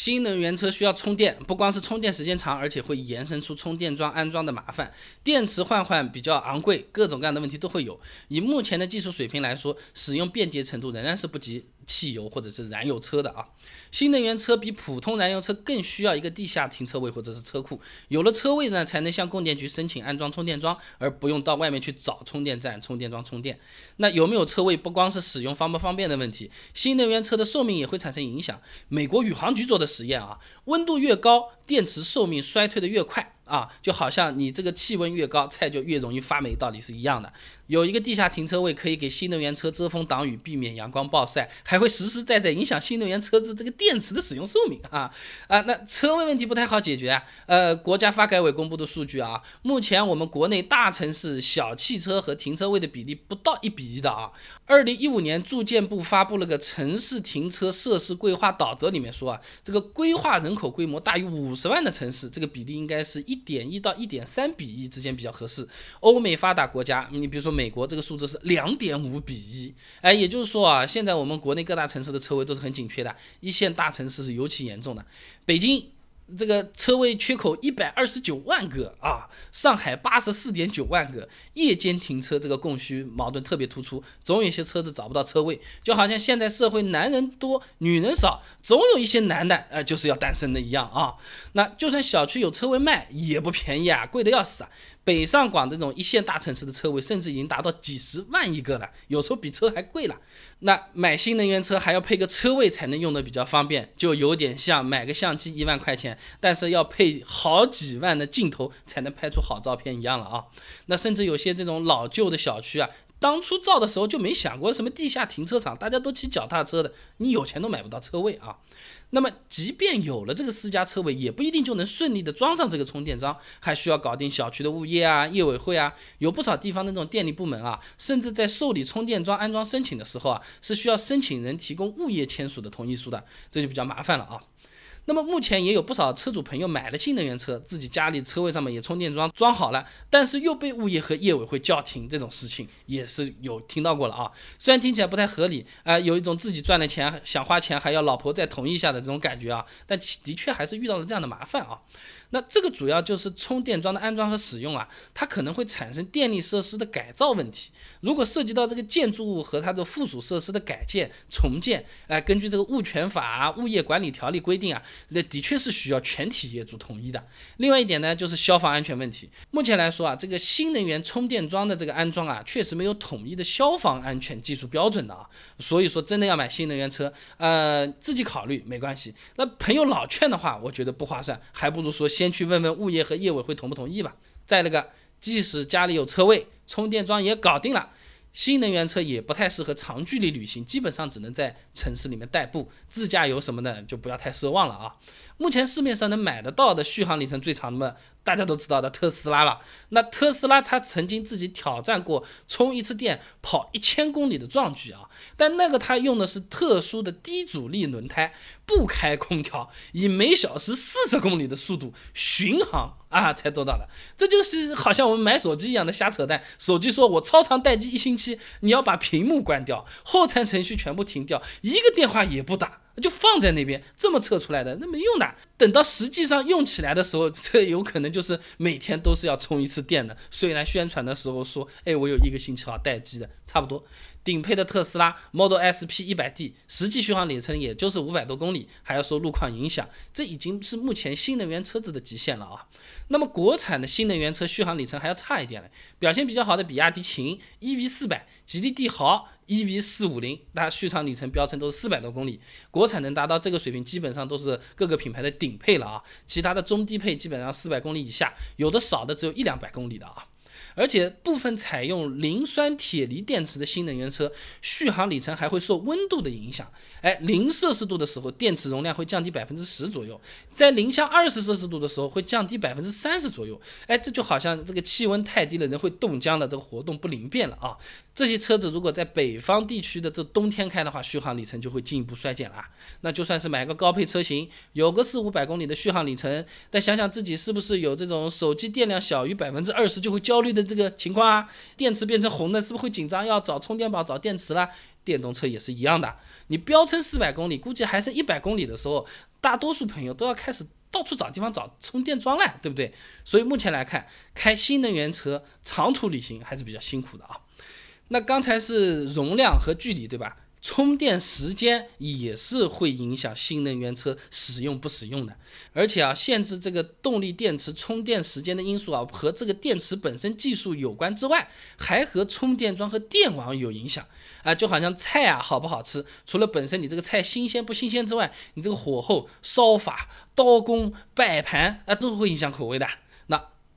新能源车需要充电，不光是充电时间长，而且会延伸出充电桩安装的麻烦，电池换换比较昂贵，各种各样的问题都会有。以目前的技术水平来说，使用便捷程度仍然是不及。汽油或者是燃油车的啊，新能源车比普通燃油车更需要一个地下停车位或者是车库，有了车位呢，才能向供电局申请安装充电桩，而不用到外面去找充电站、充电桩充电。那有没有车位，不光是使用方不方便的问题，新能源车的寿命也会产生影响。美国宇航局做的实验啊，温度越高，电池寿命衰退的越快。啊，就好像你这个气温越高，菜就越容易发霉，道理是一样的。有一个地下停车位，可以给新能源车遮风挡雨，避免阳光暴晒，还会实实在在影响新能源车子这个电池的使用寿命啊啊！那车位问题不太好解决啊。呃，国家发改委公布的数据啊，目前我们国内大城市小汽车和停车位的比例不到一比一的啊。二零一五年住建部发布了个城市停车设施规划导则，里面说啊，这个规划人口规模大于五十万的城市，这个比例应该是一。点一到一点三比一之间比较合适。欧美发达国家，你比如说美国，这个数字是两点五比一。哎，也就是说啊，现在我们国内各大城市的车位都是很紧缺的，一线大城市是尤其严重的。北京。这个车位缺口一百二十九万个啊，上海八十四点九万个，夜间停车这个供需矛盾特别突出，总有一些车子找不到车位，就好像现在社会男人多女人少，总有一些男的呃就是要单身的一样啊。那就算小区有车位卖，也不便宜啊，贵的要死啊。北上广这种一线大城市的车位，甚至已经达到几十万一个了，有时候比车还贵了。那买新能源车还要配个车位才能用的比较方便，就有点像买个相机一万块钱，但是要配好几万的镜头才能拍出好照片一样了啊。那甚至有些这种老旧的小区啊。当初造的时候就没想过什么地下停车场，大家都骑脚踏车的，你有钱都买不到车位啊。那么，即便有了这个私家车位，也不一定就能顺利的装上这个充电桩，还需要搞定小区的物业啊、业委会啊。有不少地方的那种电力部门啊，甚至在受理充电桩安装申请的时候啊，是需要申请人提供物业签署的同意书的，这就比较麻烦了啊。那么目前也有不少车主朋友买了新能源车，自己家里车位上面也充电桩装好了，但是又被物业和业委会叫停，这种事情也是有听到过了啊。虽然听起来不太合理啊，有一种自己赚了钱想花钱还要老婆再同意一下的这种感觉啊，但的确还是遇到了这样的麻烦啊。那这个主要就是充电桩的安装和使用啊，它可能会产生电力设施的改造问题。如果涉及到这个建筑物和它的附属设施的改建、重建，哎，根据这个物权法、物业管理条例规定啊，那的确是需要全体业主同意的。另外一点呢，就是消防安全问题。目前来说啊，这个新能源充电桩的这个安装啊，确实没有统一的消防安全技术标准的啊。所以说，真的要买新能源车，呃，自己考虑没关系。那朋友老劝的话，我觉得不划算，还不如说。先去问问物业和业委会同不同意吧。再那个，即使家里有车位，充电桩也搞定了，新能源车也不太适合长距离旅行，基本上只能在城市里面代步，自驾游什么的就不要太奢望了啊。目前市面上能买得到的续航里程最长的，大家都知道的特斯拉了。那特斯拉它曾经自己挑战过充一次电跑一千公里的壮举啊，但那个它用的是特殊的低阻力轮胎。不开空调，以每小时四十公里的速度巡航啊，才做到的。这就是好像我们买手机一样的瞎扯淡。手机说我超长待机一星期，你要把屏幕关掉，后餐程序全部停掉，一个电话也不打。就放在那边，这么测出来的那没用的。等到实际上用起来的时候，这有可能就是每天都是要充一次电的。虽然宣传的时候说，哎，我有一个星期好待机的，差不多。顶配的特斯拉 Model S P 一百 D，实际续航里程也就是五百多公里，还要受路况影响，这已经是目前新能源车子的极限了啊。那么国产的新能源车续航里程还要差一点嘞，表现比较好的比亚迪秦 EV 四百，吉利帝豪 EV 四五零，它续航里程标称都是四百多公里。国产能达到这个水平，基本上都是各个品牌的顶配了啊，其他的中低配基本上四百公里以下，有的少的只有一两百公里的啊。而且部分采用磷酸铁锂电池的新能源车，续航里程还会受温度的影响。哎，零摄氏度的时候，电池容量会降低百分之十左右；在零下二十摄氏度的时候，会降低百分之三十左右。哎，这就好像这个气温太低了，人会冻僵了，这个活动不灵便了啊。这些车子如果在北方地区的这冬天开的话，续航里程就会进一步衰减了。那就算是买个高配车型，有个四五百公里的续航里程，但想想自己是不是有这种手机电量小于百分之二十就会焦虑的这个情况啊？电池变成红的，是不是会紧张要找充电宝、找电池啦？电动车也是一样的，你标称四百公里，估计还剩一百公里的时候，大多数朋友都要开始。到处找地方找充电桩了，对不对？所以目前来看，开新能源车长途旅行还是比较辛苦的啊。那刚才是容量和距离，对吧？充电时间也是会影响新能源车使用不使用的，而且啊，限制这个动力电池充电时间的因素啊，和这个电池本身技术有关之外，还和充电桩和电网有影响啊。就好像菜啊好不好吃，除了本身你这个菜新鲜不新鲜之外，你这个火候、烧法、刀工、摆盘啊，都会影响口味的。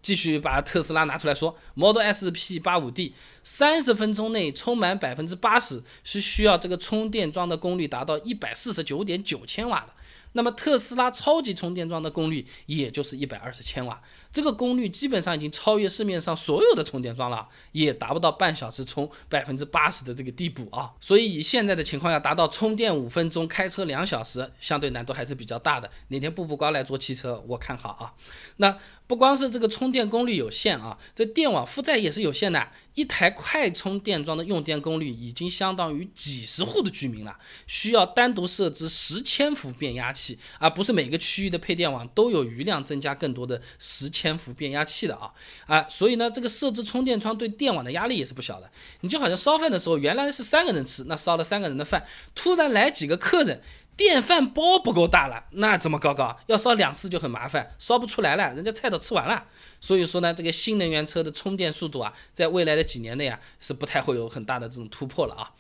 继续把特斯拉拿出来说，Model S P 八五 D，三十分钟内充满百分之八十是需要这个充电桩的功率达到一百四十九点九千瓦的。那么特斯拉超级充电桩的功率也就是一百二十千瓦，这个功率基本上已经超越市面上所有的充电桩了，也达不到半小时充百分之八十的这个地步啊。所以以现在的情况要达到充电五分钟开车两小时，相对难度还是比较大的。哪天步步高来做汽车，我看好啊。那不光是这个充电功率有限啊，这电网负载也是有限的。一台快充电桩的用电功率已经相当于几十户的居民了，需要单独设置十千伏变压器，而不是每个区域的配电网都有余量增加更多的十千伏变压器的啊啊！所以呢，这个设置充电桩对电网的压力也是不小的。你就好像烧饭的时候，原来是三个人吃，那烧了三个人的饭，突然来几个客人。电饭煲不够大了，那怎么搞搞？要烧两次就很麻烦，烧不出来了，人家菜都吃完了。所以说呢，这个新能源车的充电速度啊，在未来的几年内啊，是不太会有很大的这种突破了啊。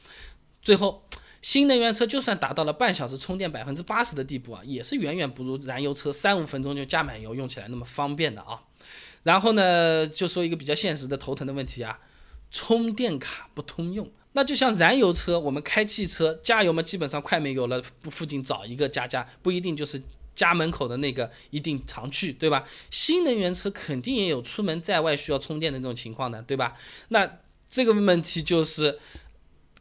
最后，新能源车就算达到了半小时充电百分之八十的地步啊，也是远远不如燃油车三五分钟就加满油用起来那么方便的啊。然后呢，就说一个比较现实的头疼的问题啊，充电卡不通用。那就像燃油车，我们开汽车加油嘛，基本上快没油了，不附近找一个加加，不一定就是家门口的那个一定常去，对吧？新能源车肯定也有出门在外需要充电的这种情况的，对吧？那这个问题就是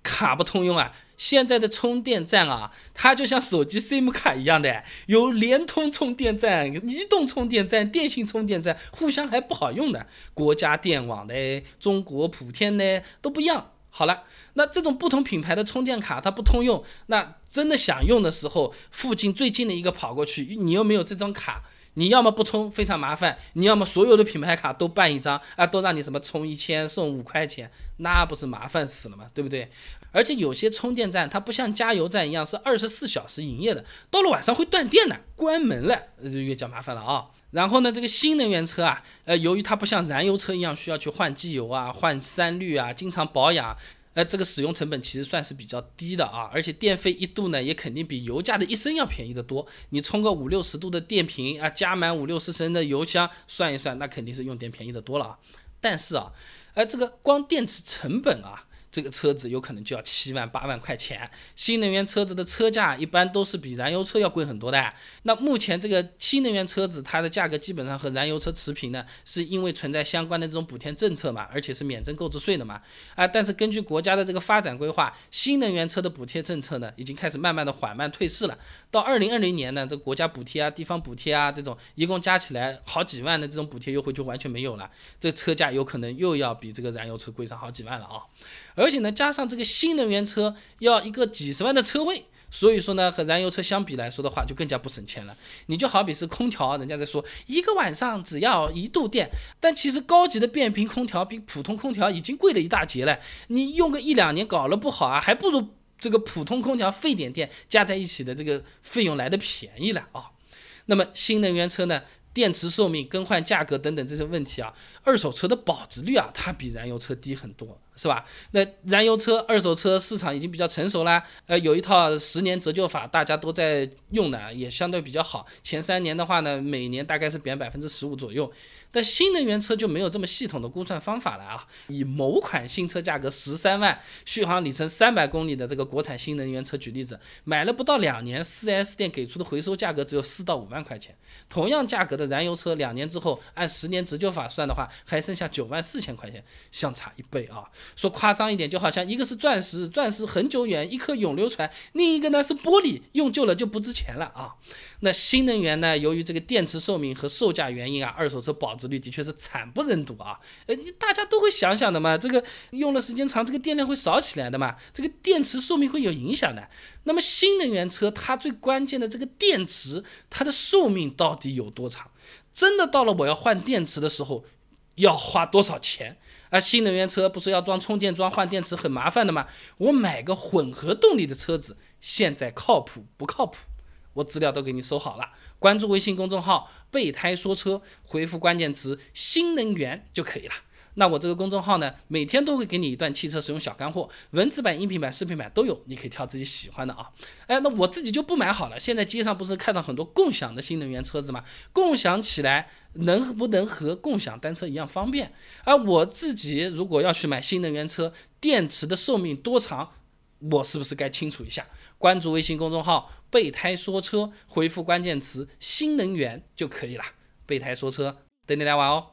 卡不通用啊。现在的充电站啊，它就像手机 SIM 卡一样的，有联通充电站、移动充电站、电信充电站，互相还不好用的。国家电网的、中国普天的都不一样。好了，那这种不同品牌的充电卡它不通用，那真的想用的时候，附近最近的一个跑过去，你又没有这张卡，你要么不充非常麻烦，你要么所有的品牌卡都办一张啊，都让你什么充一千送五块钱，那不是麻烦死了吗？对不对？而且有些充电站它不像加油站一样是二十四小时营业的，到了晚上会断电的，关门了就越加麻烦了啊。然后呢，这个新能源车啊，呃，由于它不像燃油车一样需要去换机油啊、换三滤啊、经常保养，呃，这个使用成本其实算是比较低的啊，而且电费一度呢也肯定比油价的一升要便宜得多。你充个五六十度的电瓶啊，加满五六十升的油箱，算一算，那肯定是用电便宜的多了啊。但是啊，呃，这个光电池成本啊。这个车子有可能就要七万八万块钱，新能源车子的车价一般都是比燃油车要贵很多的。那目前这个新能源车子它的价格基本上和燃油车持平呢，是因为存在相关的这种补贴政策嘛，而且是免征购置税的嘛。啊，但是根据国家的这个发展规划，新能源车的补贴政策呢，已经开始慢慢的缓慢退市了。到二零二零年呢，这国家补贴啊、地方补贴啊这种，一共加起来好几万的这种补贴优惠就完全没有了，这车价有可能又要比这个燃油车贵上好几万了啊。而且呢，加上这个新能源车要一个几十万的车位，所以说呢，和燃油车相比来说的话，就更加不省钱了。你就好比是空调，人家在说一个晚上只要一度电，但其实高级的变频空调比普通空调已经贵了一大截了。你用个一两年搞了不好啊，还不如这个普通空调费点电加在一起的这个费用来的便宜了啊。那么新能源车呢？电池寿命、更换价格等等这些问题啊，二手车的保值率啊，它比燃油车低很多，是吧？那燃油车、二手车市场已经比较成熟啦，呃，有一套十年折旧法，大家都在用的，也相对比较好。前三年的话呢，每年大概是贬百分之十五左右。但新能源车就没有这么系统的估算方法了啊！以某款新车价格十三万、续航里程三百公里的这个国产新能源车举例子，买了不到两年，4S 店给出的回收价格只有四到五万块钱。同样价格的燃油车，两年之后按十年折旧法算的话，还剩下九万四千块钱，相差一倍啊！说夸张一点，就好像一个是钻石，钻石很久远，一颗永流传；另一个呢是玻璃，用旧了就不值钱了啊。那新能源呢，由于这个电池寿命和售价原因啊，二手车保值率的确是惨不忍睹啊。呃，大家都会想想的嘛，这个用了时间长，这个电量会少起来的嘛，这个电池寿命会有影响的。那么新能源车它最关键的这个电池，它的寿命到底有多长？真的到了我要换电池的时候，要花多少钱？啊，新能源车不是要装充电桩换电池很麻烦的吗？我买个混合动力的车子，现在靠谱不靠谱？我资料都给你收好了，关注微信公众号“备胎说车”，回复关键词“新能源”就可以了。那我这个公众号呢，每天都会给你一段汽车使用小干货，文字版、音频版、视频版都有，你可以挑自己喜欢的啊。哎，那我自己就不买好了。现在街上不是看到很多共享的新能源车子吗？共享起来能不能和共享单车一样方便？而我自己如果要去买新能源车，电池的寿命多长，我是不是该清楚一下？关注微信公众号“备胎说车”，回复关键词“新能源”就可以了。备胎说车，等你来玩哦。